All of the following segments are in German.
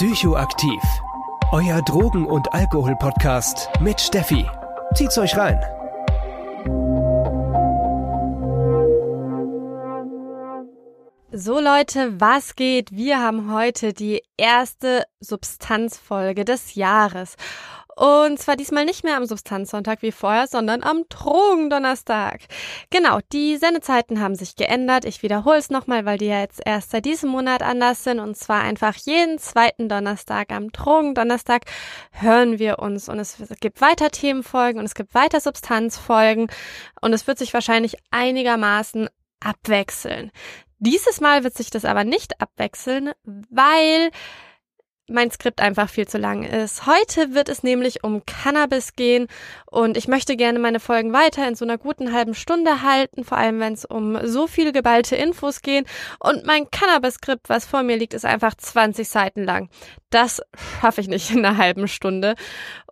Psychoaktiv. Euer Drogen- und Alkohol-Podcast mit Steffi. Zieht's euch rein. So Leute, was geht? Wir haben heute die erste Substanzfolge des Jahres. Und zwar diesmal nicht mehr am Substanzsonntag wie vorher, sondern am Drogendonnerstag. Genau, die Sendezeiten haben sich geändert. Ich wiederhole es nochmal, weil die ja jetzt erst seit diesem Monat anders sind. Und zwar einfach jeden zweiten Donnerstag am Drogendonnerstag hören wir uns. Und es gibt weiter Themenfolgen und es gibt weiter Substanzfolgen. Und es wird sich wahrscheinlich einigermaßen abwechseln. Dieses Mal wird sich das aber nicht abwechseln, weil mein Skript einfach viel zu lang ist. Heute wird es nämlich um Cannabis gehen und ich möchte gerne meine Folgen weiter in so einer guten halben Stunde halten, vor allem wenn es um so viele geballte Infos geht. Und mein Cannabis-Skript, was vor mir liegt, ist einfach 20 Seiten lang. Das schaffe ich nicht in einer halben Stunde.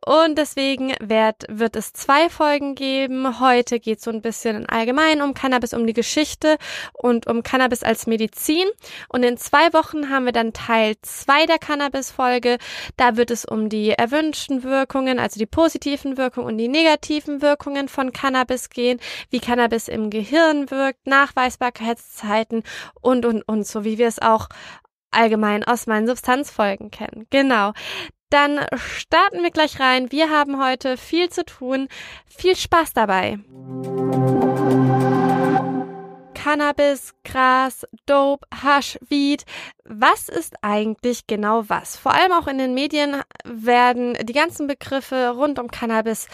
Und deswegen wird, wird es zwei Folgen geben. Heute geht es so ein bisschen allgemein um Cannabis, um die Geschichte und um Cannabis als Medizin. Und in zwei Wochen haben wir dann Teil zwei der Cannabis-Folge. Da wird es um die erwünschten Wirkungen, also die positiven Wirkungen und die negativen Wirkungen von Cannabis gehen, wie Cannabis im Gehirn wirkt, Nachweisbarkeitszeiten und, und, und, so wie wir es auch allgemein aus meinen Substanzfolgen kennen. Genau. Dann starten wir gleich rein. Wir haben heute viel zu tun. Viel Spaß dabei. Cannabis, Gras, Dope, Hasch, Weed. Was ist eigentlich genau was? Vor allem auch in den Medien werden die ganzen Begriffe rund um Cannabis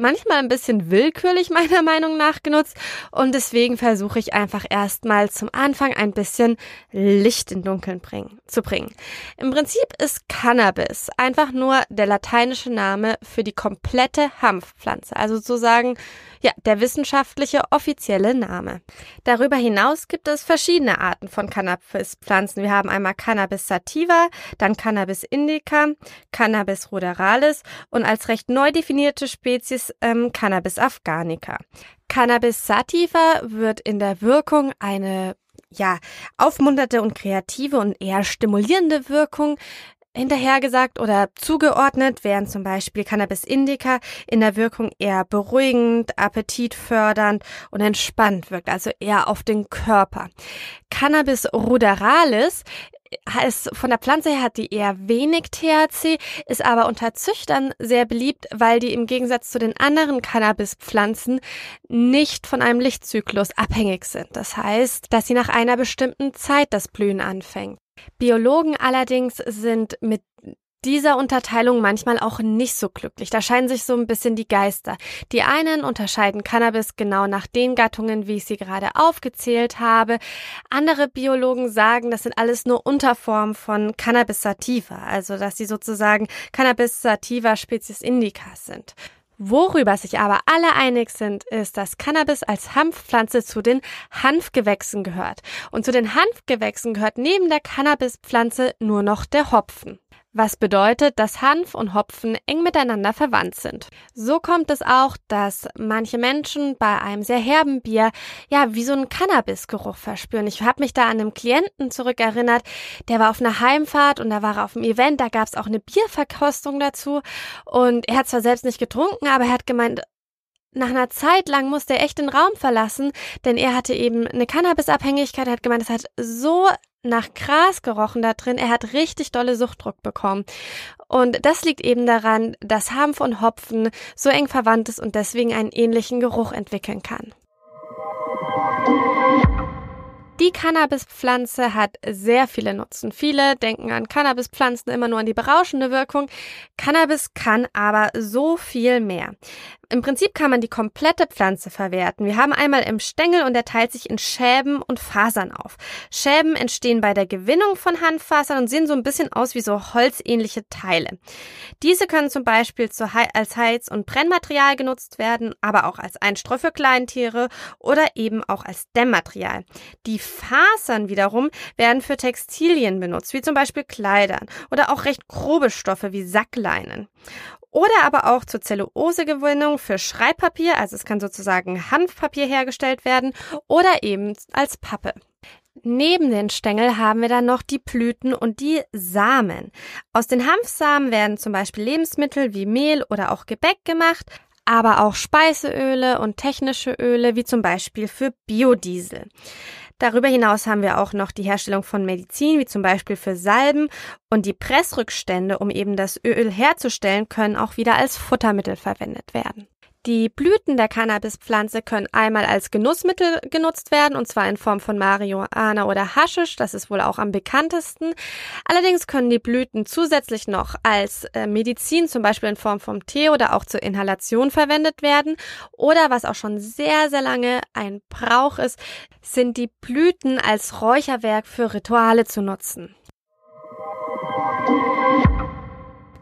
manchmal ein bisschen willkürlich meiner Meinung nach genutzt und deswegen versuche ich einfach erstmal zum Anfang ein bisschen Licht in Dunkeln bringen, zu bringen. Im Prinzip ist Cannabis einfach nur der lateinische Name für die komplette Hanfpflanze, also sozusagen ja, der wissenschaftliche offizielle Name. Darüber hinaus gibt es verschiedene Arten von Cannabispflanzen. Wir haben einmal Cannabis sativa, dann Cannabis indica, Cannabis ruderalis und als recht neu definierte Spezies ähm, Cannabis afghanica. Cannabis sativa wird in der Wirkung eine ja, aufmunterte und kreative und eher stimulierende Wirkung hinterhergesagt oder zugeordnet, während zum Beispiel Cannabis indica in der Wirkung eher beruhigend, appetitfördernd und entspannt wirkt, also eher auf den Körper. Cannabis ruderalis ist von der Pflanze her hat die eher wenig THC, ist aber unter Züchtern sehr beliebt, weil die im Gegensatz zu den anderen Cannabispflanzen nicht von einem Lichtzyklus abhängig sind. Das heißt, dass sie nach einer bestimmten Zeit das Blühen anfängt. Biologen allerdings sind mit dieser Unterteilung manchmal auch nicht so glücklich. Da scheinen sich so ein bisschen die Geister. Die einen unterscheiden Cannabis genau nach den Gattungen, wie ich sie gerade aufgezählt habe. Andere Biologen sagen, das sind alles nur Unterformen von Cannabis sativa, also dass sie sozusagen Cannabis sativa Spezies indica sind. Worüber sich aber alle einig sind, ist, dass Cannabis als Hanfpflanze zu den Hanfgewächsen gehört. Und zu den Hanfgewächsen gehört neben der Cannabispflanze nur noch der Hopfen was bedeutet, dass Hanf und Hopfen eng miteinander verwandt sind. So kommt es auch, dass manche Menschen bei einem sehr herben Bier ja wie so einen Cannabisgeruch verspüren. Ich habe mich da an einen Klienten zurückerinnert, der war auf einer Heimfahrt und da war er auf einem Event, da gab es auch eine Bierverkostung dazu und er hat zwar selbst nicht getrunken, aber er hat gemeint, nach einer Zeit lang musste er echt den Raum verlassen, denn er hatte eben eine Cannabisabhängigkeit. Er hat gemeint, es hat so nach Gras gerochen da drin. Er hat richtig dolle Suchtdruck bekommen. Und das liegt eben daran, dass Hanf und Hopfen so eng verwandt ist und deswegen einen ähnlichen Geruch entwickeln kann. Die Cannabispflanze hat sehr viele Nutzen. Viele denken an Cannabispflanzen immer nur an die berauschende Wirkung. Cannabis kann aber so viel mehr. Im Prinzip kann man die komplette Pflanze verwerten. Wir haben einmal im Stängel und der teilt sich in Schäben und Fasern auf. Schäben entstehen bei der Gewinnung von Hanffasern und sehen so ein bisschen aus wie so holzähnliche Teile. Diese können zum Beispiel als Heiz- und Brennmaterial genutzt werden, aber auch als Einstreu für Kleintiere oder eben auch als Dämmmaterial. Die Fasern wiederum werden für Textilien benutzt, wie zum Beispiel Kleidern oder auch recht grobe Stoffe wie Sackleinen oder aber auch zur Zellulosegewinnung für Schreibpapier, also es kann sozusagen Hanfpapier hergestellt werden oder eben als Pappe. Neben den Stängel haben wir dann noch die Blüten und die Samen. Aus den Hanfsamen werden zum Beispiel Lebensmittel wie Mehl oder auch Gebäck gemacht, aber auch Speiseöle und technische Öle wie zum Beispiel für Biodiesel. Darüber hinaus haben wir auch noch die Herstellung von Medizin, wie zum Beispiel für Salben und die Pressrückstände, um eben das Öl herzustellen, können auch wieder als Futtermittel verwendet werden. Die Blüten der Cannabispflanze können einmal als Genussmittel genutzt werden, und zwar in Form von Marihuana oder Haschisch, das ist wohl auch am bekanntesten. Allerdings können die Blüten zusätzlich noch als äh, Medizin, zum Beispiel in Form von Tee oder auch zur Inhalation verwendet werden. Oder was auch schon sehr, sehr lange ein Brauch ist, sind die Blüten als Räucherwerk für Rituale zu nutzen.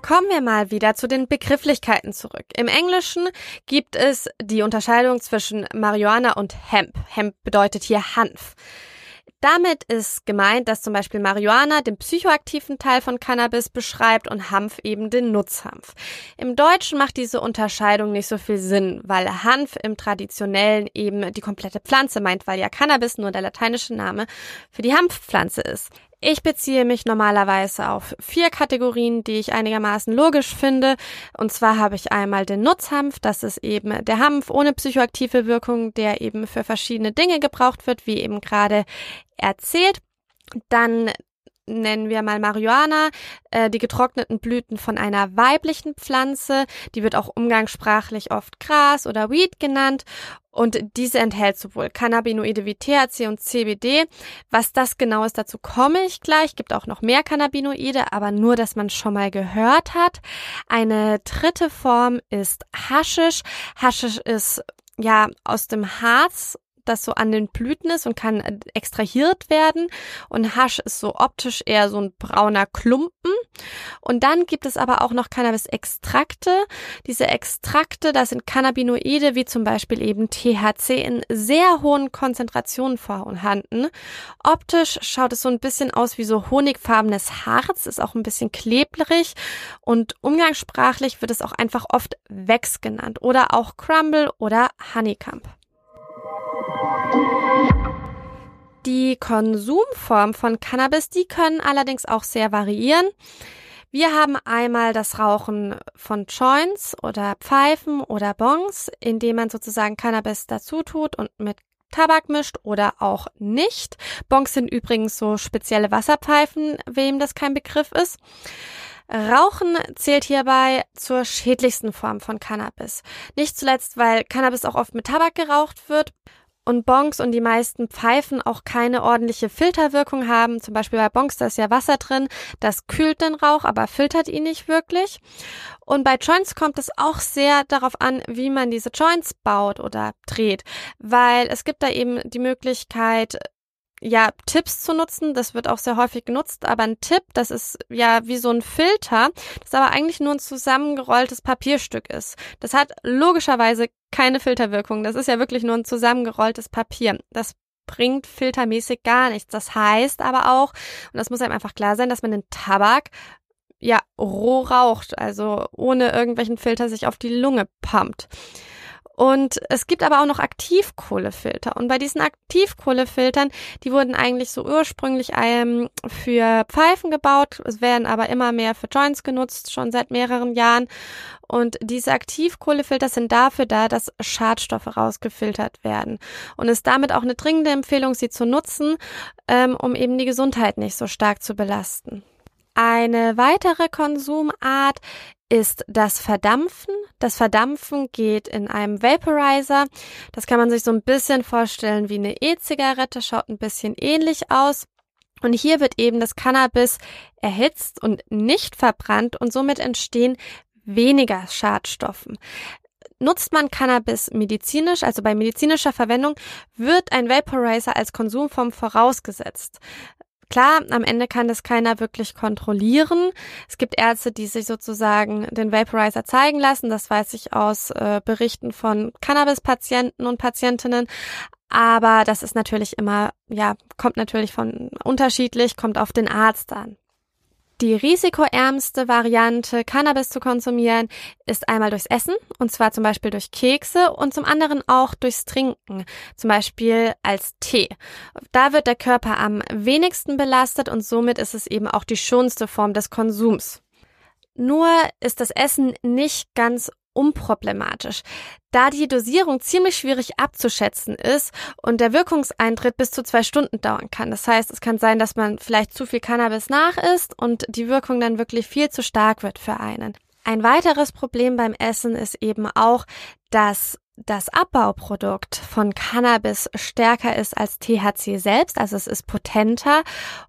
Kommen wir mal wieder zu den Begrifflichkeiten zurück. Im Englischen gibt es die Unterscheidung zwischen Marihuana und Hemp. Hemp bedeutet hier Hanf. Damit ist gemeint, dass zum Beispiel Marihuana den psychoaktiven Teil von Cannabis beschreibt und Hanf eben den Nutzhanf. Im Deutschen macht diese Unterscheidung nicht so viel Sinn, weil Hanf im traditionellen eben die komplette Pflanze meint, weil ja Cannabis nur der lateinische Name für die Hanfpflanze ist. Ich beziehe mich normalerweise auf vier Kategorien, die ich einigermaßen logisch finde. Und zwar habe ich einmal den Nutzhanf, das ist eben der Hanf ohne psychoaktive Wirkung, der eben für verschiedene Dinge gebraucht wird, wie eben gerade erzählt. Dann nennen wir mal Marihuana, äh, die getrockneten Blüten von einer weiblichen Pflanze. Die wird auch umgangssprachlich oft Gras oder Weed genannt. Und diese enthält sowohl Cannabinoide wie THC und CBD. Was das genau ist, dazu komme ich gleich. Gibt auch noch mehr Cannabinoide, aber nur, dass man schon mal gehört hat. Eine dritte Form ist Haschisch. Haschisch ist ja aus dem Harz das so an den Blüten ist und kann äh, extrahiert werden. Und Hasch ist so optisch eher so ein brauner Klumpen. Und dann gibt es aber auch noch Cannabis-Extrakte. Diese Extrakte, das sind Cannabinoide, wie zum Beispiel eben THC in sehr hohen Konzentrationen vorhanden. Optisch schaut es so ein bisschen aus wie so honigfarbenes Harz, ist auch ein bisschen klebrig und umgangssprachlich wird es auch einfach oft Wex genannt oder auch Crumble oder Honeycomb. Die Konsumform von Cannabis, die können allerdings auch sehr variieren. Wir haben einmal das Rauchen von Joints oder Pfeifen oder Bongs, indem man sozusagen Cannabis dazu tut und mit Tabak mischt oder auch nicht. Bongs sind übrigens so spezielle Wasserpfeifen, wem das kein Begriff ist. Rauchen zählt hierbei zur schädlichsten Form von Cannabis. Nicht zuletzt, weil Cannabis auch oft mit Tabak geraucht wird und Bongs und die meisten Pfeifen auch keine ordentliche Filterwirkung haben. Zum Beispiel bei Bongs, da ist ja Wasser drin, das kühlt den Rauch, aber filtert ihn nicht wirklich. Und bei Joints kommt es auch sehr darauf an, wie man diese Joints baut oder dreht, weil es gibt da eben die Möglichkeit, ja, Tipps zu nutzen. Das wird auch sehr häufig genutzt, aber ein Tipp, das ist ja wie so ein Filter, das aber eigentlich nur ein zusammengerolltes Papierstück ist. Das hat logischerweise keine Filterwirkung. Das ist ja wirklich nur ein zusammengerolltes Papier. Das bringt filtermäßig gar nichts. Das heißt aber auch, und das muss einem einfach klar sein, dass man den Tabak ja roh raucht, also ohne irgendwelchen Filter sich auf die Lunge pumpt. Und es gibt aber auch noch Aktivkohlefilter. Und bei diesen Aktivkohlefiltern, die wurden eigentlich so ursprünglich ähm, für Pfeifen gebaut, es werden aber immer mehr für Joints genutzt, schon seit mehreren Jahren. Und diese Aktivkohlefilter sind dafür da, dass Schadstoffe rausgefiltert werden. Und ist damit auch eine dringende Empfehlung, sie zu nutzen, ähm, um eben die Gesundheit nicht so stark zu belasten. Eine weitere Konsumart ist das Verdampfen. Das Verdampfen geht in einem Vaporizer. Das kann man sich so ein bisschen vorstellen wie eine E-Zigarette, schaut ein bisschen ähnlich aus. Und hier wird eben das Cannabis erhitzt und nicht verbrannt und somit entstehen weniger Schadstoffen. Nutzt man Cannabis medizinisch, also bei medizinischer Verwendung, wird ein Vaporizer als Konsumform vorausgesetzt. Klar, am Ende kann das keiner wirklich kontrollieren. Es gibt Ärzte, die sich sozusagen den Vaporizer zeigen lassen. Das weiß ich aus äh, Berichten von Cannabis-Patienten und Patientinnen. Aber das ist natürlich immer, ja, kommt natürlich von unterschiedlich, kommt auf den Arzt an. Die risikoärmste Variante, Cannabis zu konsumieren, ist einmal durchs Essen, und zwar zum Beispiel durch Kekse und zum anderen auch durchs Trinken, zum Beispiel als Tee. Da wird der Körper am wenigsten belastet und somit ist es eben auch die schonste Form des Konsums. Nur ist das Essen nicht ganz unproblematisch, da die Dosierung ziemlich schwierig abzuschätzen ist und der Wirkungseintritt bis zu zwei Stunden dauern kann. Das heißt, es kann sein, dass man vielleicht zu viel Cannabis nachisst und die Wirkung dann wirklich viel zu stark wird für einen. Ein weiteres Problem beim Essen ist eben auch, dass das Abbauprodukt von Cannabis stärker ist als THC selbst, also es ist potenter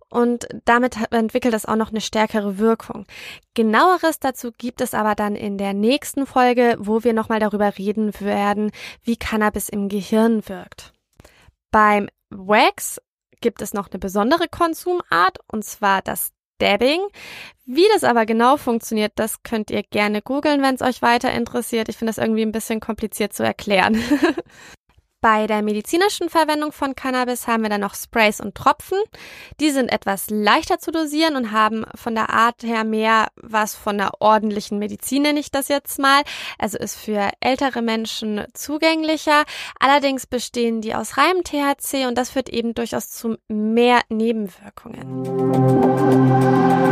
und damit entwickelt es auch noch eine stärkere Wirkung. Genaueres dazu gibt es aber dann in der nächsten Folge, wo wir nochmal darüber reden werden, wie Cannabis im Gehirn wirkt. Beim Wax gibt es noch eine besondere Konsumart und zwar das Dabbing. Wie das aber genau funktioniert, das könnt ihr gerne googeln, wenn es euch weiter interessiert. Ich finde das irgendwie ein bisschen kompliziert zu erklären. Bei der medizinischen Verwendung von Cannabis haben wir dann noch Sprays und Tropfen. Die sind etwas leichter zu dosieren und haben von der Art her mehr was von einer ordentlichen Medizin, nenne ich das jetzt mal. Also ist für ältere Menschen zugänglicher. Allerdings bestehen die aus reinem THC und das führt eben durchaus zu mehr Nebenwirkungen.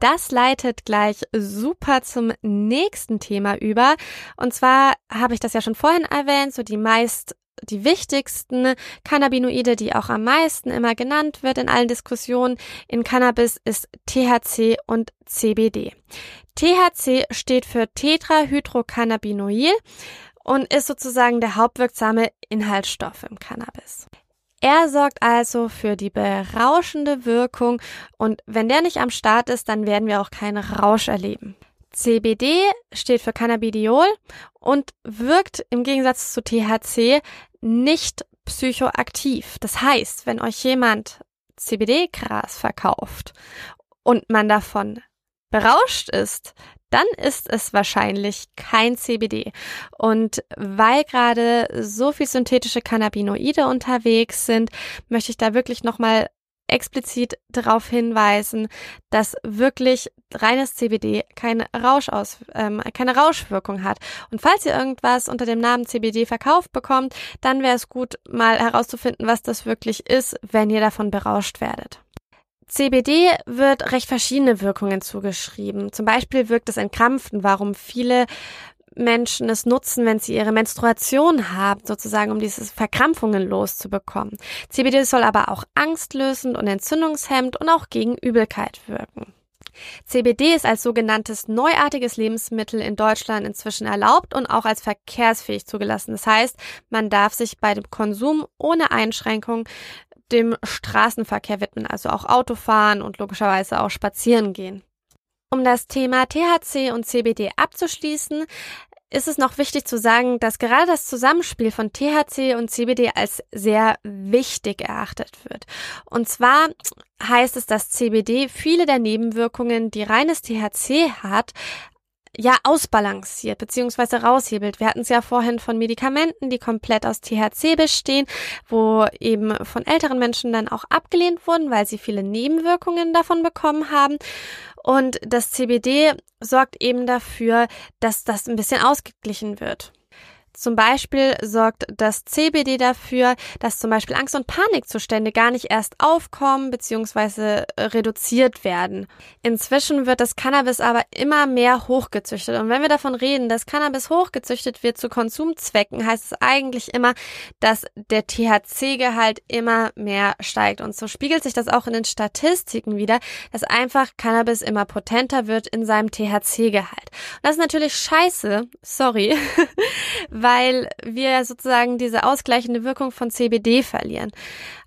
Das leitet gleich super zum nächsten Thema über. Und zwar habe ich das ja schon vorhin erwähnt, so die meist die wichtigsten Cannabinoide, die auch am meisten immer genannt wird in allen Diskussionen in Cannabis, ist THC und CBD. THC steht für Tetrahydrocannabinoid und ist sozusagen der hauptwirksame Inhaltsstoff im Cannabis. Er sorgt also für die berauschende Wirkung und wenn der nicht am Start ist, dann werden wir auch keinen Rausch erleben. CBD steht für Cannabidiol und wirkt im Gegensatz zu THC nicht psychoaktiv. Das heißt, wenn euch jemand CBD-Gras verkauft und man davon berauscht ist, dann ist es wahrscheinlich kein CBD. Und weil gerade so viel synthetische Cannabinoide unterwegs sind, möchte ich da wirklich nochmal explizit darauf hinweisen, dass wirklich reines CBD keine, Rauschaus, ähm, keine Rauschwirkung hat. Und falls ihr irgendwas unter dem Namen CBD verkauft bekommt, dann wäre es gut, mal herauszufinden, was das wirklich ist, wenn ihr davon berauscht werdet. CBD wird recht verschiedene Wirkungen zugeschrieben. Zum Beispiel wirkt es entkrampfend, warum viele Menschen es nutzen, wenn sie ihre Menstruation haben, sozusagen, um diese Verkrampfungen loszubekommen. CBD soll aber auch angstlösend und entzündungshemmend und auch gegen Übelkeit wirken. CBD ist als sogenanntes neuartiges Lebensmittel in Deutschland inzwischen erlaubt und auch als verkehrsfähig zugelassen. Das heißt, man darf sich bei dem Konsum ohne Einschränkung dem Straßenverkehr widmen, also auch Autofahren und logischerweise auch spazieren gehen. Um das Thema THC und CBD abzuschließen, ist es noch wichtig zu sagen, dass gerade das Zusammenspiel von THC und CBD als sehr wichtig erachtet wird. Und zwar heißt es, dass CBD viele der Nebenwirkungen, die reines THC hat, ja ausbalanciert beziehungsweise raushebelt. Wir hatten es ja vorhin von Medikamenten, die komplett aus THC bestehen, wo eben von älteren Menschen dann auch abgelehnt wurden, weil sie viele Nebenwirkungen davon bekommen haben. Und das CBD sorgt eben dafür, dass das ein bisschen ausgeglichen wird. Zum Beispiel sorgt das CBD dafür, dass zum Beispiel Angst- und Panikzustände gar nicht erst aufkommen bzw. Äh, reduziert werden. Inzwischen wird das Cannabis aber immer mehr hochgezüchtet. Und wenn wir davon reden, dass Cannabis hochgezüchtet wird zu Konsumzwecken, heißt es eigentlich immer, dass der THC-Gehalt immer mehr steigt. Und so spiegelt sich das auch in den Statistiken wieder, dass einfach Cannabis immer potenter wird in seinem THC-Gehalt. Und das ist natürlich scheiße, sorry, weil wir sozusagen diese ausgleichende Wirkung von CBD verlieren.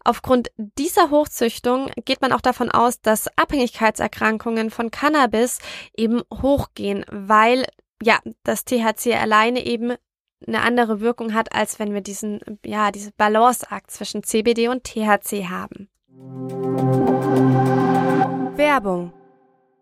Aufgrund dieser Hochzüchtung geht man auch davon aus, dass Abhängigkeitserkrankungen von Cannabis eben hochgehen, weil ja, das THC alleine eben eine andere Wirkung hat, als wenn wir diesen, ja, diese Balanceakt zwischen CBD und THC haben. Werbung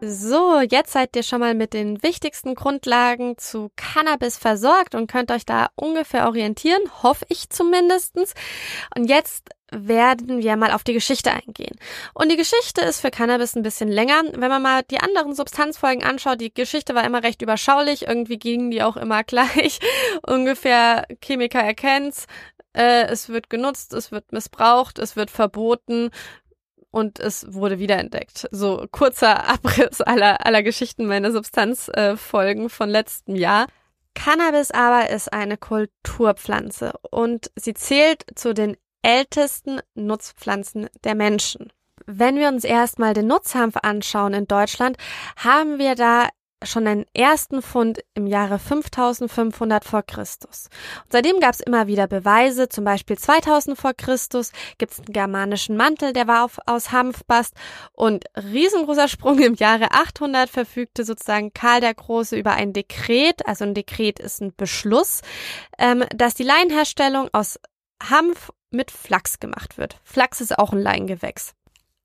So, jetzt seid ihr schon mal mit den wichtigsten Grundlagen zu Cannabis versorgt und könnt euch da ungefähr orientieren, hoffe ich zumindestens. Und jetzt werden wir mal auf die Geschichte eingehen. Und die Geschichte ist für Cannabis ein bisschen länger. Wenn man mal die anderen Substanzfolgen anschaut, die Geschichte war immer recht überschaulich. Irgendwie gingen die auch immer gleich. Ungefähr Chemiker erkennt's. Äh, es wird genutzt, es wird missbraucht, es wird verboten und es wurde wiederentdeckt. So kurzer Abriss aller, aller Geschichten meiner Substanzfolgen äh, von letztem Jahr. Cannabis aber ist eine Kulturpflanze und sie zählt zu den ältesten Nutzpflanzen der Menschen. Wenn wir uns erstmal den Nutzhanf anschauen in Deutschland, haben wir da schon einen ersten Fund im Jahre 5500 vor Christus. Und seitdem gab es immer wieder Beweise, zum Beispiel 2000 vor Christus gibt es einen germanischen Mantel, der war auf, aus Hanfbast und riesengroßer Sprung im Jahre 800 verfügte sozusagen Karl der Große über ein Dekret, also ein Dekret ist ein Beschluss, ähm, dass die Leinherstellung aus Hanf mit Flachs gemacht wird. Flachs ist auch ein Leingewächs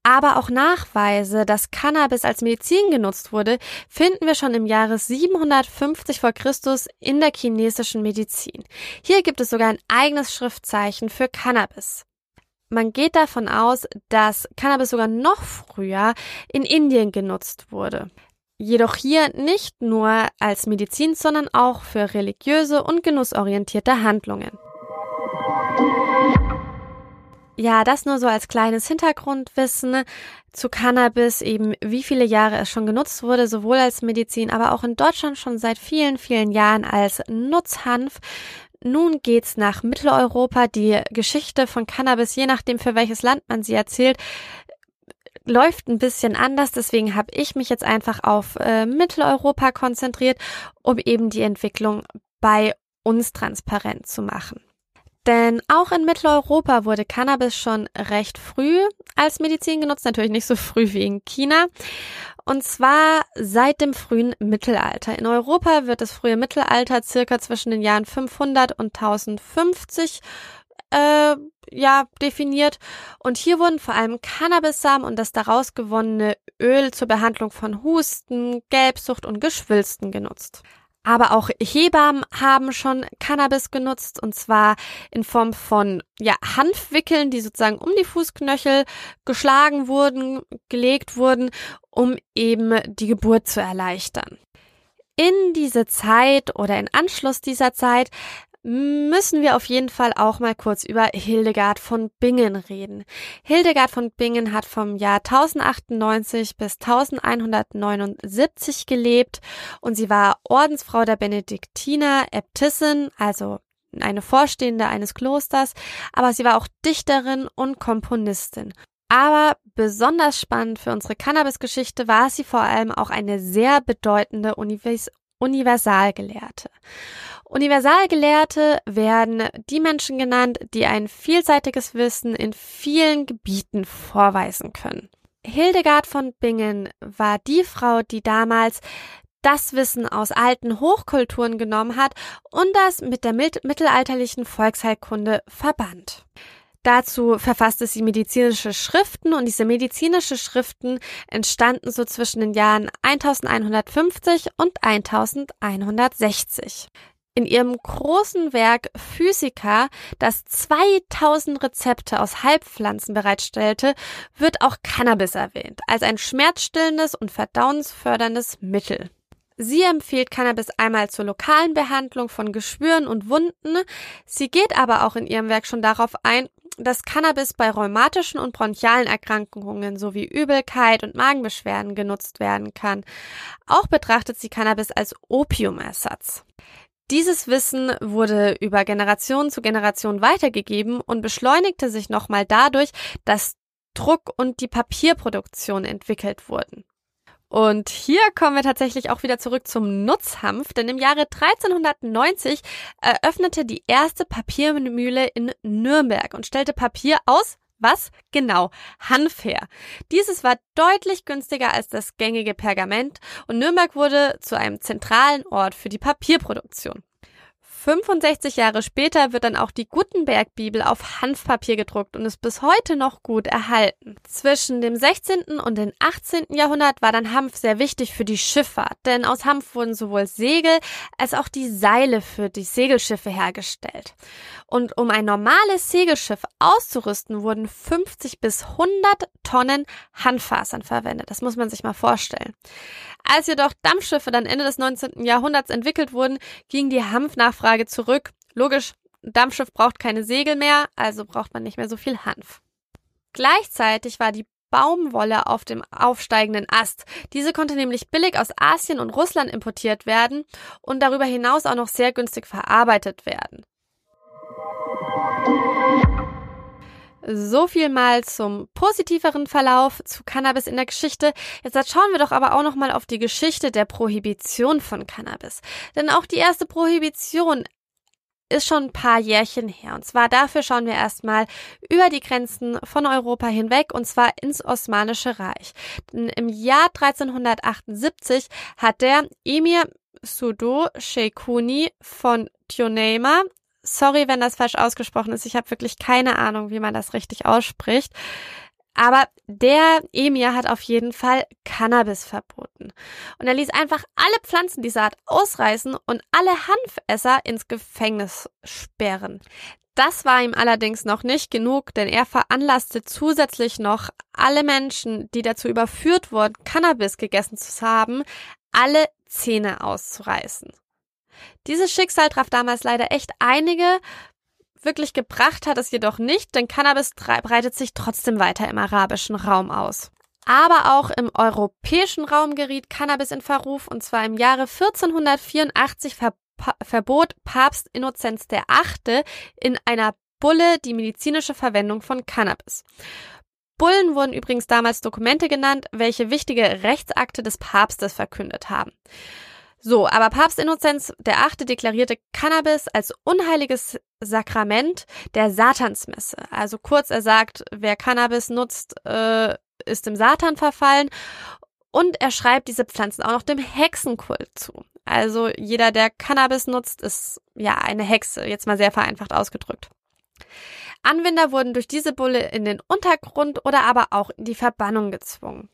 aber auch Nachweise, dass Cannabis als Medizin genutzt wurde, finden wir schon im Jahre 750 vor Christus in der chinesischen Medizin. Hier gibt es sogar ein eigenes Schriftzeichen für Cannabis. Man geht davon aus, dass Cannabis sogar noch früher in Indien genutzt wurde. Jedoch hier nicht nur als Medizin, sondern auch für religiöse und genussorientierte Handlungen. Ja, das nur so als kleines Hintergrundwissen zu Cannabis, eben wie viele Jahre es schon genutzt wurde, sowohl als Medizin, aber auch in Deutschland schon seit vielen, vielen Jahren als Nutzhanf. Nun geht's nach Mitteleuropa. Die Geschichte von Cannabis, je nachdem für welches Land man sie erzählt, läuft ein bisschen anders. Deswegen habe ich mich jetzt einfach auf äh, Mitteleuropa konzentriert, um eben die Entwicklung bei uns transparent zu machen. Denn auch in Mitteleuropa wurde Cannabis schon recht früh als Medizin genutzt, natürlich nicht so früh wie in China. Und zwar seit dem frühen Mittelalter. In Europa wird das frühe Mittelalter circa zwischen den Jahren 500 und 1050 äh, ja, definiert. Und hier wurden vor allem Cannabissamen und das daraus gewonnene Öl zur Behandlung von Husten, Gelbsucht und Geschwülsten genutzt. Aber auch Hebammen haben schon Cannabis genutzt und zwar in Form von ja, Hanfwickeln, die sozusagen um die Fußknöchel geschlagen wurden, gelegt wurden, um eben die Geburt zu erleichtern. In diese Zeit oder in Anschluss dieser Zeit müssen wir auf jeden Fall auch mal kurz über Hildegard von Bingen reden. Hildegard von Bingen hat vom Jahr 1098 bis 1179 gelebt und sie war Ordensfrau der Benediktiner, Äbtissin, also eine Vorstehende eines Klosters, aber sie war auch Dichterin und Komponistin. Aber besonders spannend für unsere Cannabis-Geschichte war sie vor allem auch eine sehr bedeutende Univers Universalgelehrte. Universalgelehrte werden die Menschen genannt, die ein vielseitiges Wissen in vielen Gebieten vorweisen können. Hildegard von Bingen war die Frau, die damals das Wissen aus alten Hochkulturen genommen hat und das mit der mittelalterlichen Volksheilkunde verband. Dazu verfasste sie medizinische Schriften und diese medizinische Schriften entstanden so zwischen den Jahren 1150 und 1160. In ihrem großen Werk Physica, das 2000 Rezepte aus Halbpflanzen bereitstellte, wird auch Cannabis erwähnt, als ein schmerzstillendes und verdauensförderndes Mittel. Sie empfiehlt Cannabis einmal zur lokalen Behandlung von Geschwüren und Wunden. Sie geht aber auch in ihrem Werk schon darauf ein, dass Cannabis bei rheumatischen und bronchialen Erkrankungen sowie Übelkeit und Magenbeschwerden genutzt werden kann. Auch betrachtet sie Cannabis als Opiumersatz. Dieses Wissen wurde über Generation zu Generation weitergegeben und beschleunigte sich nochmal dadurch, dass Druck und die Papierproduktion entwickelt wurden. Und hier kommen wir tatsächlich auch wieder zurück zum Nutzhanf, denn im Jahre 1390 eröffnete die erste Papiermühle in Nürnberg und stellte Papier aus was? Genau, Hanf her. Dieses war deutlich günstiger als das gängige Pergament und Nürnberg wurde zu einem zentralen Ort für die Papierproduktion. 65 Jahre später wird dann auch die Gutenberg-Bibel auf Hanfpapier gedruckt und ist bis heute noch gut erhalten. Zwischen dem 16. und dem 18. Jahrhundert war dann Hanf sehr wichtig für die Schifffahrt, denn aus Hanf wurden sowohl Segel als auch die Seile für die Segelschiffe hergestellt. Und um ein normales Segelschiff auszurüsten, wurden 50 bis 100 Tonnen Hanffasern verwendet. Das muss man sich mal vorstellen. Als jedoch Dampfschiffe dann Ende des 19. Jahrhunderts entwickelt wurden, ging die Hanfnachfrage zurück. Logisch, Dampfschiff braucht keine Segel mehr, also braucht man nicht mehr so viel Hanf. Gleichzeitig war die Baumwolle auf dem aufsteigenden Ast. Diese konnte nämlich billig aus Asien und Russland importiert werden und darüber hinaus auch noch sehr günstig verarbeitet werden. So viel mal zum positiveren Verlauf zu Cannabis in der Geschichte. Jetzt schauen wir doch aber auch noch mal auf die Geschichte der Prohibition von Cannabis. Denn auch die erste Prohibition ist schon ein paar Jährchen her. Und zwar dafür schauen wir erstmal über die Grenzen von Europa hinweg und zwar ins Osmanische Reich. Denn Im Jahr 1378 hat der Emir Sudo Sheikuni von Tionema sorry, wenn das falsch ausgesprochen ist. Ich habe wirklich keine Ahnung, wie man das richtig ausspricht. Aber der Emir hat auf jeden Fall Cannabis verboten. Und er ließ einfach alle Pflanzen dieser Art ausreißen und alle Hanfesser ins Gefängnis sperren. Das war ihm allerdings noch nicht genug, denn er veranlasste zusätzlich noch alle Menschen, die dazu überführt wurden, Cannabis gegessen zu haben, alle Zähne auszureißen. Dieses Schicksal traf damals leider echt einige. Wirklich gebracht hat es jedoch nicht, denn Cannabis breitet sich trotzdem weiter im arabischen Raum aus. Aber auch im europäischen Raum geriet Cannabis in Verruf und zwar im Jahre 1484 ver verbot Papst Innozenz VIII. in einer Bulle die medizinische Verwendung von Cannabis. Bullen wurden übrigens damals Dokumente genannt, welche wichtige Rechtsakte des Papstes verkündet haben. So, aber Papst Innozenz Achte deklarierte Cannabis als unheiliges Sakrament der Satansmesse. Also kurz, er sagt, wer Cannabis nutzt, äh, ist dem Satan verfallen. Und er schreibt diese Pflanzen auch noch dem Hexenkult zu. Also jeder, der Cannabis nutzt, ist ja eine Hexe, jetzt mal sehr vereinfacht ausgedrückt. Anwender wurden durch diese Bulle in den Untergrund oder aber auch in die Verbannung gezwungen.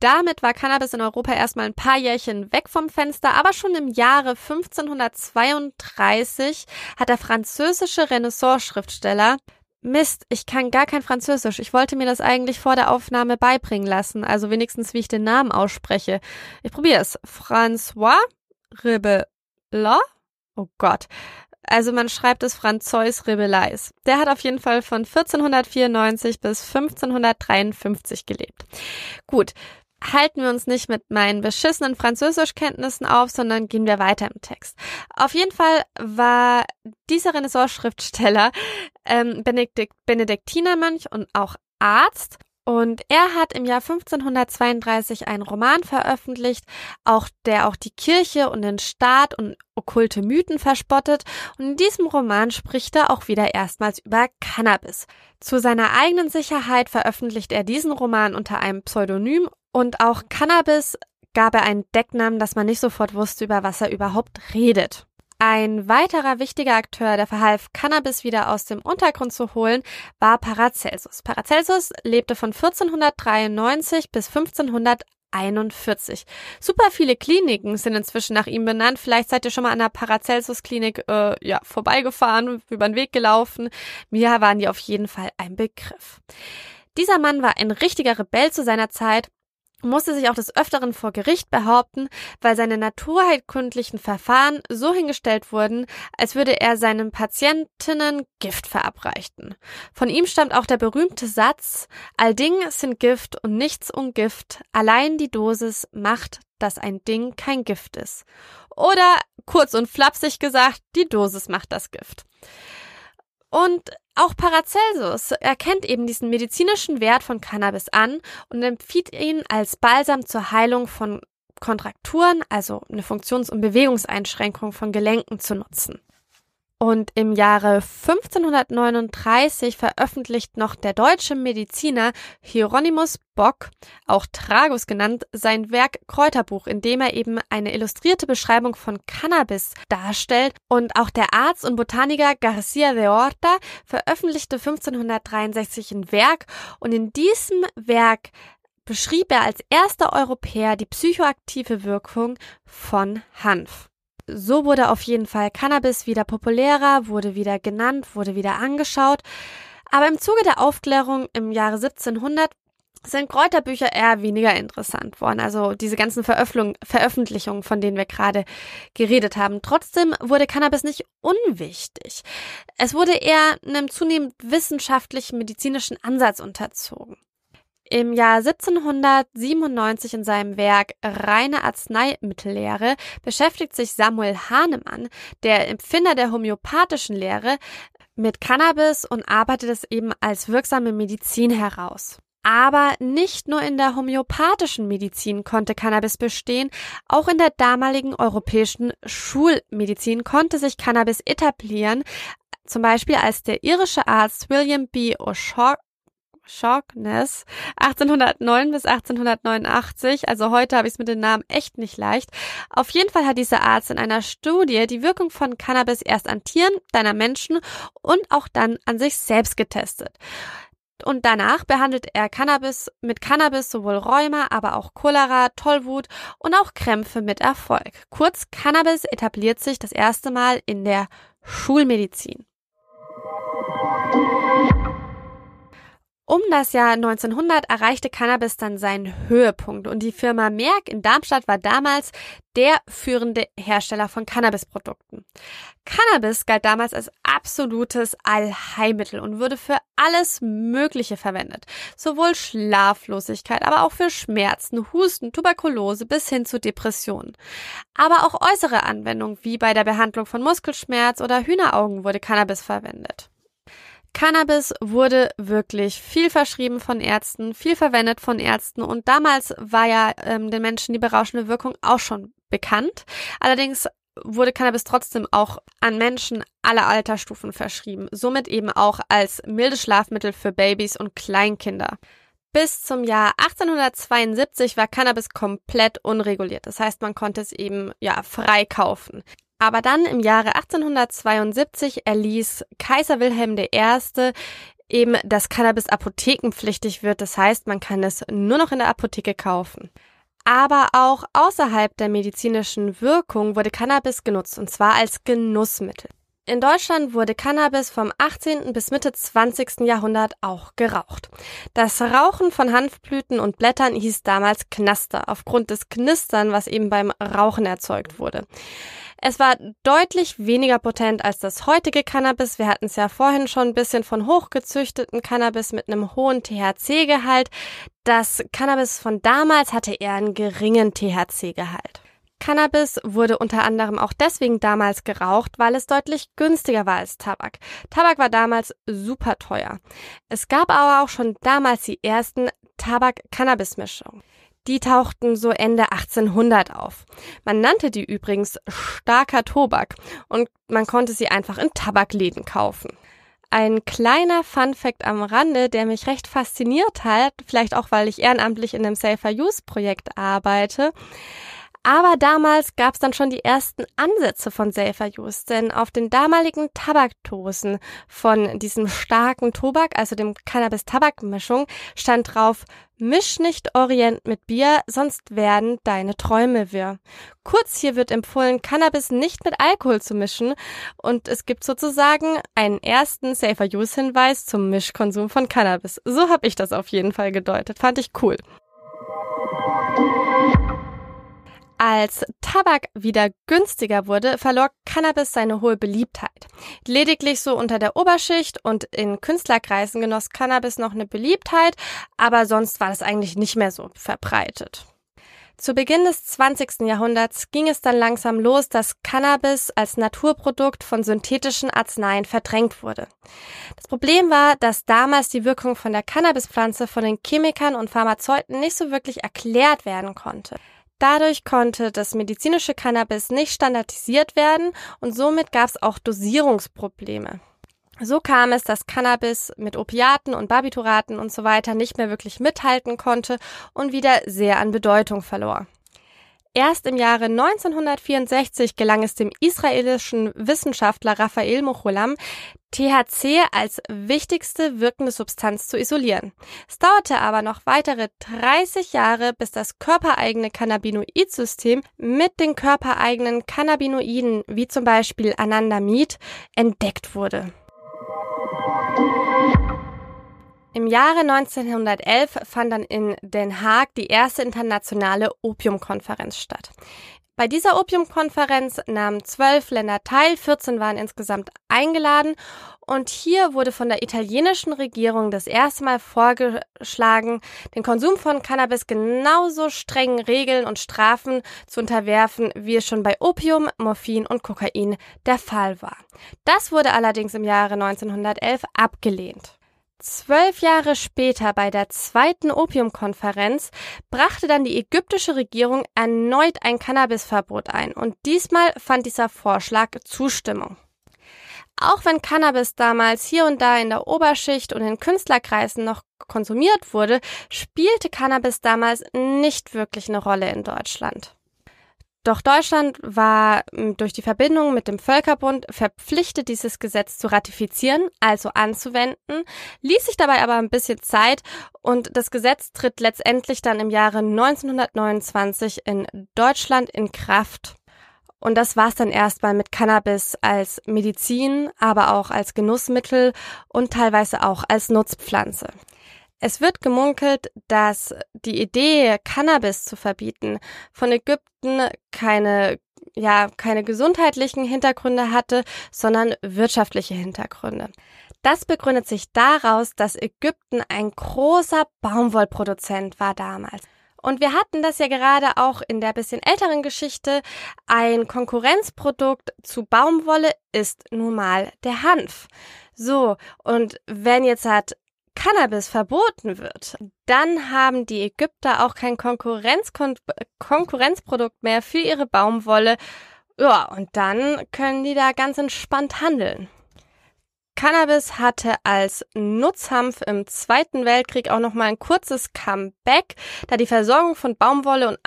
Damit war Cannabis in Europa erstmal ein paar Jährchen weg vom Fenster, aber schon im Jahre 1532 hat der französische Renaissance-Schriftsteller Mist, ich kann gar kein Französisch. Ich wollte mir das eigentlich vor der Aufnahme beibringen lassen, also wenigstens wie ich den Namen ausspreche. Ich probiere es. François Rebellat? Oh Gott. Also man schreibt es Franzois Rebellais. Der hat auf jeden Fall von 1494 bis 1553 gelebt. Gut, halten wir uns nicht mit meinen beschissenen Französischkenntnissen auf, sondern gehen wir weiter im Text. Auf jeden Fall war dieser Renaissance-Schriftsteller ähm, Benedikt Benediktinermönch und auch Arzt Und er hat im Jahr 1532 einen Roman veröffentlicht, auch der auch die Kirche und den Staat und okkulte Mythen verspottet. Und in diesem Roman spricht er auch wieder erstmals über Cannabis. Zu seiner eigenen Sicherheit veröffentlicht er diesen Roman unter einem Pseudonym und auch Cannabis gab er einen Decknamen, dass man nicht sofort wusste, über was er überhaupt redet. Ein weiterer wichtiger Akteur, der verhalf, Cannabis wieder aus dem Untergrund zu holen, war Paracelsus. Paracelsus lebte von 1493 bis 1541. Super viele Kliniken sind inzwischen nach ihm benannt. Vielleicht seid ihr schon mal an der Paracelsus-Klinik äh, ja, vorbeigefahren, über den Weg gelaufen. Mir waren die auf jeden Fall ein Begriff. Dieser Mann war ein richtiger Rebell zu seiner Zeit musste sich auch des Öfteren vor Gericht behaupten, weil seine naturheilkundlichen Verfahren so hingestellt wurden, als würde er seinen Patientinnen Gift verabreichen. Von ihm stammt auch der berühmte Satz, all Dinge sind Gift und nichts um Gift, allein die Dosis macht, dass ein Ding kein Gift ist. Oder kurz und flapsig gesagt, die Dosis macht das Gift. Und auch Paracelsus erkennt eben diesen medizinischen Wert von Cannabis an und empfiehlt ihn als Balsam zur Heilung von Kontrakturen, also eine Funktions- und Bewegungseinschränkung von Gelenken zu nutzen. Und im Jahre 1539 veröffentlicht noch der deutsche Mediziner Hieronymus Bock, auch Tragus genannt, sein Werk Kräuterbuch, in dem er eben eine illustrierte Beschreibung von Cannabis darstellt. Und auch der Arzt und Botaniker Garcia de Horta veröffentlichte 1563 ein Werk. Und in diesem Werk beschrieb er als erster Europäer die psychoaktive Wirkung von Hanf so wurde auf jeden Fall Cannabis wieder populärer, wurde wieder genannt, wurde wieder angeschaut. Aber im Zuge der Aufklärung im Jahre 1700 sind Kräuterbücher eher weniger interessant worden. Also diese ganzen Veröffentlichungen, von denen wir gerade geredet haben. Trotzdem wurde Cannabis nicht unwichtig. Es wurde eher einem zunehmend wissenschaftlichen medizinischen Ansatz unterzogen. Im Jahr 1797 in seinem Werk Reine Arzneimittellehre beschäftigt sich Samuel Hahnemann, der Empfinder der homöopathischen Lehre, mit Cannabis und arbeitet es eben als wirksame Medizin heraus. Aber nicht nur in der homöopathischen Medizin konnte Cannabis bestehen, auch in der damaligen europäischen Schulmedizin konnte sich Cannabis etablieren, zum Beispiel als der irische Arzt William B. O'Shaughnessy Sharkness 1809 bis 1889. Also heute habe ich es mit den Namen echt nicht leicht. Auf jeden Fall hat dieser Arzt in einer Studie die Wirkung von Cannabis erst an Tieren, dann an Menschen und auch dann an sich selbst getestet. Und danach behandelt er Cannabis mit Cannabis sowohl Rheuma, aber auch Cholera, Tollwut und auch Krämpfe mit Erfolg. Kurz, Cannabis etabliert sich das erste Mal in der Schulmedizin. Um das Jahr 1900 erreichte Cannabis dann seinen Höhepunkt und die Firma Merck in Darmstadt war damals der führende Hersteller von Cannabisprodukten. Cannabis galt damals als absolutes Allheilmittel und wurde für alles Mögliche verwendet. Sowohl Schlaflosigkeit, aber auch für Schmerzen, Husten, Tuberkulose bis hin zu Depressionen. Aber auch äußere Anwendungen wie bei der Behandlung von Muskelschmerz oder Hühneraugen wurde Cannabis verwendet. Cannabis wurde wirklich viel verschrieben von Ärzten, viel verwendet von Ärzten und damals war ja ähm, den Menschen die berauschende Wirkung auch schon bekannt. Allerdings wurde Cannabis trotzdem auch an Menschen aller Altersstufen verschrieben, somit eben auch als mildes Schlafmittel für Babys und Kleinkinder. Bis zum Jahr 1872 war Cannabis komplett unreguliert. Das heißt, man konnte es eben ja frei kaufen. Aber dann im Jahre 1872 erließ Kaiser Wilhelm I. eben, dass Cannabis apothekenpflichtig wird. Das heißt, man kann es nur noch in der Apotheke kaufen. Aber auch außerhalb der medizinischen Wirkung wurde Cannabis genutzt, und zwar als Genussmittel. In Deutschland wurde Cannabis vom 18. bis Mitte 20. Jahrhundert auch geraucht. Das Rauchen von Hanfblüten und Blättern hieß damals Knaster, aufgrund des Knistern, was eben beim Rauchen erzeugt wurde. Es war deutlich weniger potent als das heutige Cannabis. Wir hatten es ja vorhin schon ein bisschen von hochgezüchteten Cannabis mit einem hohen THC-Gehalt. Das Cannabis von damals hatte eher einen geringen THC-Gehalt. Cannabis wurde unter anderem auch deswegen damals geraucht, weil es deutlich günstiger war als Tabak. Tabak war damals super teuer. Es gab aber auch schon damals die ersten Tabak-Cannabis-Mischungen. Die tauchten so Ende 1800 auf. Man nannte die übrigens starker Tobak und man konnte sie einfach in Tabakläden kaufen. Ein kleiner Fun-Fact am Rande, der mich recht fasziniert hat, vielleicht auch, weil ich ehrenamtlich in einem Safer Use Projekt arbeite. Aber damals gab es dann schon die ersten Ansätze von Safer Use, denn auf den damaligen Tabakdosen von diesem starken Tobak, also dem Cannabis-Tabak-Mischung, stand drauf, misch nicht Orient mit Bier, sonst werden deine Träume wirr. Kurz hier wird empfohlen, Cannabis nicht mit Alkohol zu mischen und es gibt sozusagen einen ersten Safer Use Hinweis zum Mischkonsum von Cannabis. So habe ich das auf jeden Fall gedeutet. Fand ich cool. Als Tabak wieder günstiger wurde, verlor Cannabis seine hohe Beliebtheit. Lediglich so unter der Oberschicht und in Künstlerkreisen genoss Cannabis noch eine Beliebtheit, aber sonst war es eigentlich nicht mehr so verbreitet. Zu Beginn des 20. Jahrhunderts ging es dann langsam los, dass Cannabis als Naturprodukt von synthetischen Arzneien verdrängt wurde. Das Problem war, dass damals die Wirkung von der Cannabispflanze von den Chemikern und Pharmazeuten nicht so wirklich erklärt werden konnte. Dadurch konnte das medizinische Cannabis nicht standardisiert werden und somit gab es auch Dosierungsprobleme. So kam es, dass Cannabis mit Opiaten und Barbituraten und so weiter nicht mehr wirklich mithalten konnte und wieder sehr an Bedeutung verlor. Erst im Jahre 1964 gelang es dem israelischen Wissenschaftler Raphael Mocholam, THC als wichtigste wirkende Substanz zu isolieren. Es dauerte aber noch weitere 30 Jahre, bis das körpereigene Cannabinoid-System mit den körpereigenen Cannabinoiden, wie zum Beispiel Anandamid, entdeckt wurde. Im Jahre 1911 fand dann in Den Haag die erste internationale Opiumkonferenz statt. Bei dieser Opiumkonferenz nahmen zwölf Länder teil, 14 waren insgesamt eingeladen und hier wurde von der italienischen Regierung das erste Mal vorgeschlagen, den Konsum von Cannabis genauso strengen Regeln und Strafen zu unterwerfen, wie es schon bei Opium, Morphin und Kokain der Fall war. Das wurde allerdings im Jahre 1911 abgelehnt. Zwölf Jahre später bei der zweiten Opiumkonferenz brachte dann die ägyptische Regierung erneut ein Cannabisverbot ein und diesmal fand dieser Vorschlag Zustimmung. Auch wenn Cannabis damals hier und da in der Oberschicht und in Künstlerkreisen noch konsumiert wurde, spielte Cannabis damals nicht wirklich eine Rolle in Deutschland. Doch Deutschland war hm, durch die Verbindung mit dem Völkerbund verpflichtet, dieses Gesetz zu ratifizieren, also anzuwenden, ließ sich dabei aber ein bisschen Zeit und das Gesetz tritt letztendlich dann im Jahre 1929 in Deutschland in Kraft. Und das war's dann erstmal mit Cannabis als Medizin, aber auch als Genussmittel und teilweise auch als Nutzpflanze. Es wird gemunkelt, dass die Idee, Cannabis zu verbieten, von Ägypten keine ja, keine gesundheitlichen Hintergründe hatte, sondern wirtschaftliche Hintergründe. Das begründet sich daraus, dass Ägypten ein großer Baumwollproduzent war damals. Und wir hatten das ja gerade auch in der bisschen älteren Geschichte. Ein Konkurrenzprodukt zu Baumwolle ist nun mal der Hanf. So, und wenn jetzt hat Cannabis verboten wird, dann haben die Ägypter auch kein Konkurrenz Konkurrenzprodukt mehr für ihre Baumwolle. Ja, und dann können die da ganz entspannt handeln. Cannabis hatte als Nutzhanf im Zweiten Weltkrieg auch noch mal ein kurzes Comeback, da die Versorgung von Baumwolle und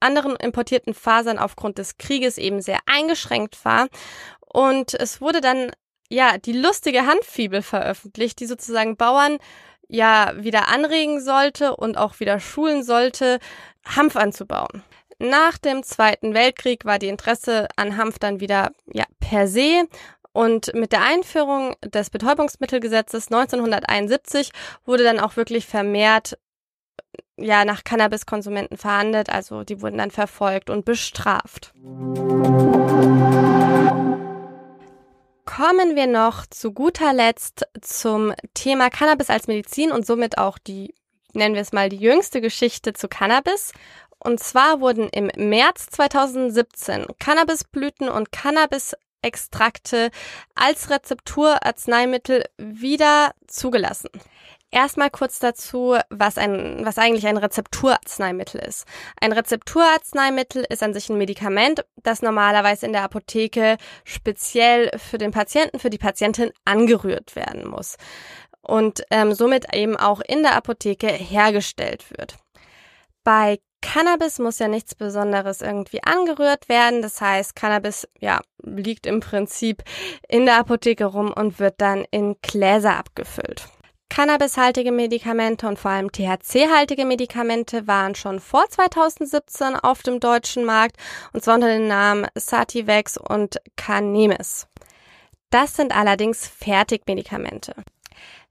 anderen importierten Fasern aufgrund des Krieges eben sehr eingeschränkt war. Und es wurde dann ja, die lustige Handfibel veröffentlicht, die sozusagen Bauern ja wieder anregen sollte und auch wieder schulen sollte, Hanf anzubauen. Nach dem Zweiten Weltkrieg war die Interesse an Hanf dann wieder ja per se und mit der Einführung des Betäubungsmittelgesetzes 1971 wurde dann auch wirklich vermehrt ja nach Cannabiskonsumenten verhandelt, also die wurden dann verfolgt und bestraft. Kommen wir noch zu guter Letzt zum Thema Cannabis als Medizin und somit auch die, nennen wir es mal, die jüngste Geschichte zu Cannabis. Und zwar wurden im März 2017 Cannabisblüten und Cannabisextrakte als Rezepturarzneimittel wieder zugelassen. Erstmal kurz dazu, was ein, was eigentlich ein Rezepturarzneimittel ist. Ein Rezepturarzneimittel ist an sich ein Medikament, das normalerweise in der Apotheke speziell für den Patienten, für die Patientin angerührt werden muss und ähm, somit eben auch in der Apotheke hergestellt wird. Bei Cannabis muss ja nichts Besonderes irgendwie angerührt werden. Das heißt, Cannabis ja liegt im Prinzip in der Apotheke rum und wird dann in Gläser abgefüllt. Cannabishaltige Medikamente und vor allem THC-haltige Medikamente waren schon vor 2017 auf dem deutschen Markt und zwar unter den Namen Sativex und Canemis. Das sind allerdings Fertigmedikamente.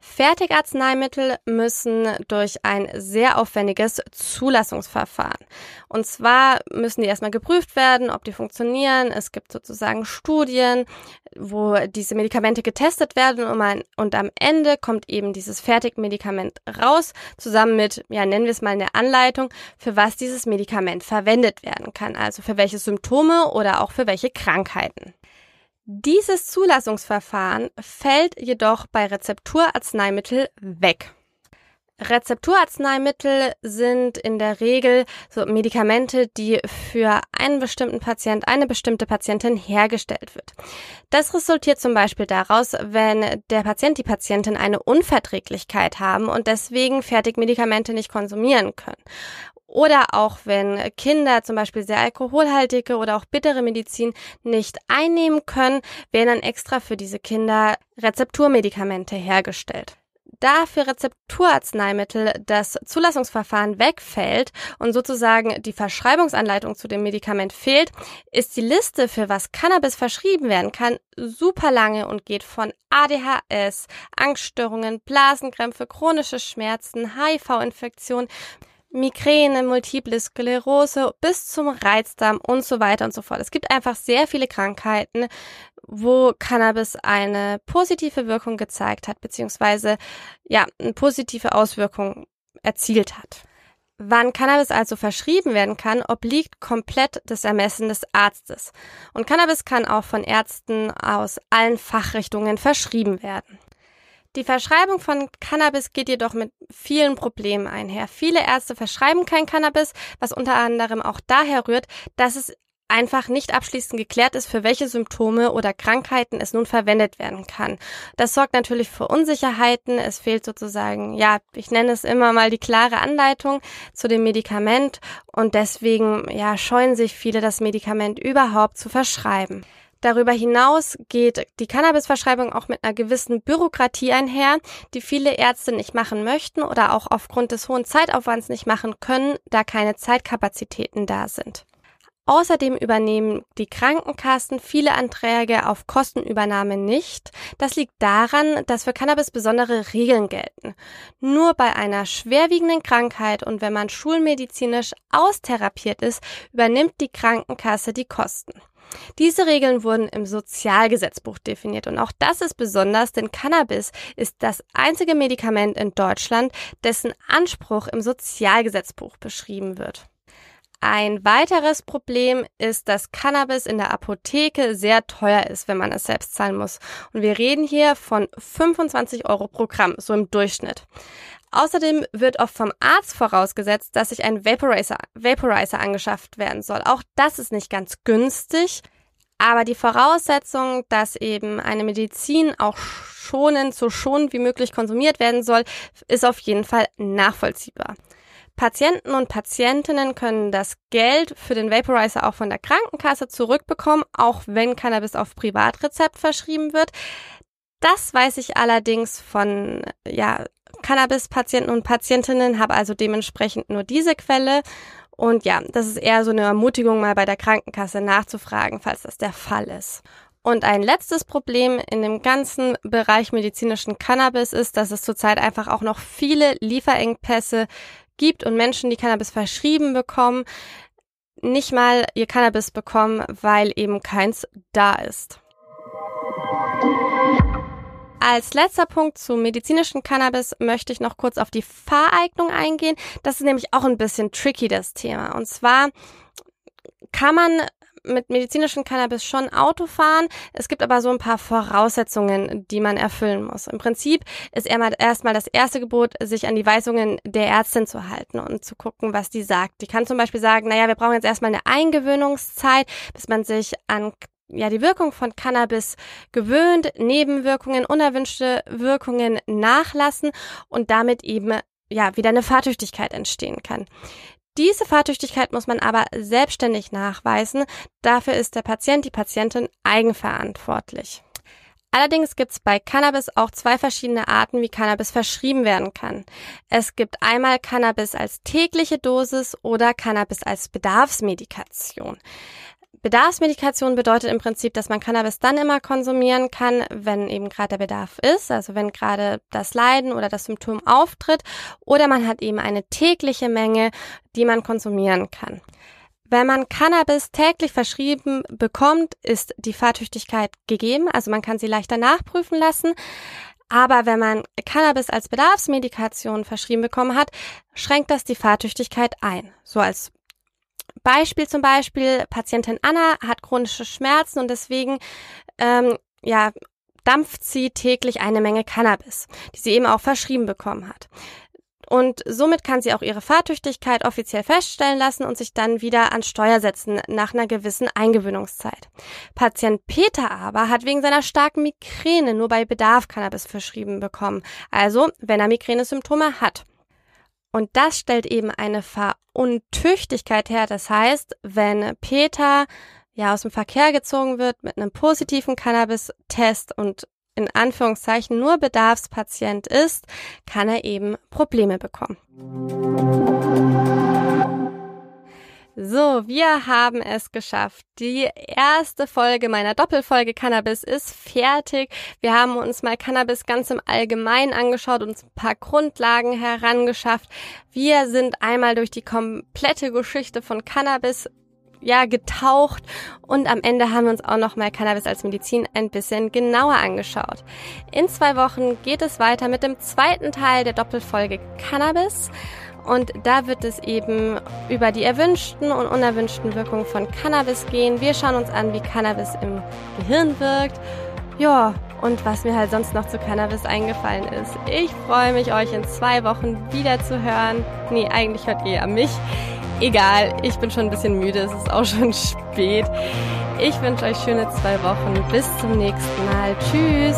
Fertigarzneimittel müssen durch ein sehr aufwendiges Zulassungsverfahren. Und zwar müssen die erstmal geprüft werden, ob die funktionieren. Es gibt sozusagen Studien, wo diese Medikamente getestet werden und, man, und am Ende kommt eben dieses Fertigmedikament raus, zusammen mit, ja, nennen wir es mal eine Anleitung, für was dieses Medikament verwendet werden kann. Also für welche Symptome oder auch für welche Krankheiten. Dieses Zulassungsverfahren fällt jedoch bei Rezepturarzneimittel weg. Rezepturarzneimittel sind in der Regel so Medikamente, die für einen bestimmten Patient, eine bestimmte Patientin hergestellt wird. Das resultiert zum Beispiel daraus, wenn der Patient, die Patientin eine Unverträglichkeit haben und deswegen Fertigmedikamente nicht konsumieren können. Oder auch wenn Kinder zum Beispiel sehr alkoholhaltige oder auch bittere Medizin nicht einnehmen können, werden dann extra für diese Kinder Rezepturmedikamente hergestellt. Da für Rezepturarzneimittel das Zulassungsverfahren wegfällt und sozusagen die Verschreibungsanleitung zu dem Medikament fehlt, ist die Liste, für was Cannabis verschrieben werden kann, super lange und geht von ADHS, Angststörungen, Blasenkrämpfe, chronische Schmerzen, HIV-Infektion Migräne, Multiple Sklerose bis zum Reizdarm und so weiter und so fort. Es gibt einfach sehr viele Krankheiten, wo Cannabis eine positive Wirkung gezeigt hat, beziehungsweise ja, eine positive Auswirkung erzielt hat. Wann Cannabis also verschrieben werden kann, obliegt komplett das Ermessen des Arztes. Und Cannabis kann auch von Ärzten aus allen Fachrichtungen verschrieben werden. Die Verschreibung von Cannabis geht jedoch mit vielen Problemen einher. Viele Ärzte verschreiben kein Cannabis, was unter anderem auch daher rührt, dass es einfach nicht abschließend geklärt ist, für welche Symptome oder Krankheiten es nun verwendet werden kann. Das sorgt natürlich für Unsicherheiten. Es fehlt sozusagen, ja, ich nenne es immer mal die klare Anleitung zu dem Medikament und deswegen, ja, scheuen sich viele, das Medikament überhaupt zu verschreiben. Darüber hinaus geht die Cannabisverschreibung auch mit einer gewissen Bürokratie einher, die viele Ärzte nicht machen möchten oder auch aufgrund des hohen Zeitaufwands nicht machen können, da keine Zeitkapazitäten da sind. Außerdem übernehmen die Krankenkassen viele Anträge auf Kostenübernahme nicht. Das liegt daran, dass für Cannabis besondere Regeln gelten. Nur bei einer schwerwiegenden Krankheit und wenn man schulmedizinisch austherapiert ist, übernimmt die Krankenkasse die Kosten. Diese Regeln wurden im Sozialgesetzbuch definiert und auch das ist besonders, denn Cannabis ist das einzige Medikament in Deutschland, dessen Anspruch im Sozialgesetzbuch beschrieben wird. Ein weiteres Problem ist, dass Cannabis in der Apotheke sehr teuer ist, wenn man es selbst zahlen muss. Und wir reden hier von 25 Euro pro Gramm, so im Durchschnitt. Außerdem wird oft vom Arzt vorausgesetzt, dass sich ein Vaporizer, Vaporizer angeschafft werden soll. Auch das ist nicht ganz günstig. Aber die Voraussetzung, dass eben eine Medizin auch schonend, so schonend wie möglich konsumiert werden soll, ist auf jeden Fall nachvollziehbar. Patienten und Patientinnen können das Geld für den Vaporizer auch von der Krankenkasse zurückbekommen, auch wenn Cannabis auf Privatrezept verschrieben wird. Das weiß ich allerdings von ja, Cannabis-Patienten und Patientinnen, habe also dementsprechend nur diese Quelle. Und ja, das ist eher so eine Ermutigung, mal bei der Krankenkasse nachzufragen, falls das der Fall ist. Und ein letztes Problem in dem ganzen Bereich medizinischen Cannabis ist, dass es zurzeit einfach auch noch viele Lieferengpässe gibt und Menschen, die Cannabis verschrieben bekommen, nicht mal ihr Cannabis bekommen, weil eben keins da ist. Als letzter Punkt zum medizinischen Cannabis möchte ich noch kurz auf die Fahreignung eingehen. Das ist nämlich auch ein bisschen tricky, das Thema. Und zwar kann man mit medizinischem Cannabis schon Auto fahren. Es gibt aber so ein paar Voraussetzungen, die man erfüllen muss. Im Prinzip ist erstmal das erste Gebot, sich an die Weisungen der Ärztin zu halten und zu gucken, was die sagt. Die kann zum Beispiel sagen, naja, wir brauchen jetzt erstmal eine Eingewöhnungszeit, bis man sich an ja, die Wirkung von Cannabis gewöhnt, Nebenwirkungen, unerwünschte Wirkungen nachlassen und damit eben ja, wieder eine Fahrtüchtigkeit entstehen kann. Diese Fahrtüchtigkeit muss man aber selbstständig nachweisen. Dafür ist der Patient, die Patientin eigenverantwortlich. Allerdings gibt es bei Cannabis auch zwei verschiedene Arten, wie Cannabis verschrieben werden kann. Es gibt einmal Cannabis als tägliche Dosis oder Cannabis als Bedarfsmedikation. Bedarfsmedikation bedeutet im Prinzip, dass man Cannabis dann immer konsumieren kann, wenn eben gerade der Bedarf ist, also wenn gerade das Leiden oder das Symptom auftritt, oder man hat eben eine tägliche Menge, die man konsumieren kann. Wenn man Cannabis täglich verschrieben bekommt, ist die Fahrtüchtigkeit gegeben, also man kann sie leichter nachprüfen lassen. Aber wenn man Cannabis als Bedarfsmedikation verschrieben bekommen hat, schränkt das die Fahrtüchtigkeit ein. So als Beispiel zum Beispiel, Patientin Anna hat chronische Schmerzen und deswegen ähm, ja, dampft sie täglich eine Menge Cannabis, die sie eben auch verschrieben bekommen hat. Und somit kann sie auch ihre Fahrtüchtigkeit offiziell feststellen lassen und sich dann wieder an Steuer setzen nach einer gewissen Eingewöhnungszeit. Patient Peter aber hat wegen seiner starken Migräne nur bei Bedarf Cannabis verschrieben bekommen. Also, wenn er Migränesymptome hat. Und das stellt eben eine Veruntüchtigkeit her. Das heißt, wenn Peter ja aus dem Verkehr gezogen wird mit einem positiven Cannabis-Test und in Anführungszeichen nur Bedarfspatient ist, kann er eben Probleme bekommen. So, wir haben es geschafft. Die erste Folge meiner Doppelfolge Cannabis ist fertig. Wir haben uns mal Cannabis ganz im Allgemeinen angeschaut, uns ein paar Grundlagen herangeschafft. Wir sind einmal durch die komplette Geschichte von Cannabis ja, getaucht und am Ende haben wir uns auch noch mal Cannabis als Medizin ein bisschen genauer angeschaut. In zwei Wochen geht es weiter mit dem zweiten Teil der Doppelfolge Cannabis. Und da wird es eben über die erwünschten und unerwünschten Wirkungen von Cannabis gehen. Wir schauen uns an, wie Cannabis im Gehirn wirkt. Ja, und was mir halt sonst noch zu Cannabis eingefallen ist. Ich freue mich, euch in zwei Wochen wieder zu hören. Nee, eigentlich hört ihr ja mich. Egal, ich bin schon ein bisschen müde, es ist auch schon spät. Ich wünsche euch schöne zwei Wochen. Bis zum nächsten Mal. Tschüss.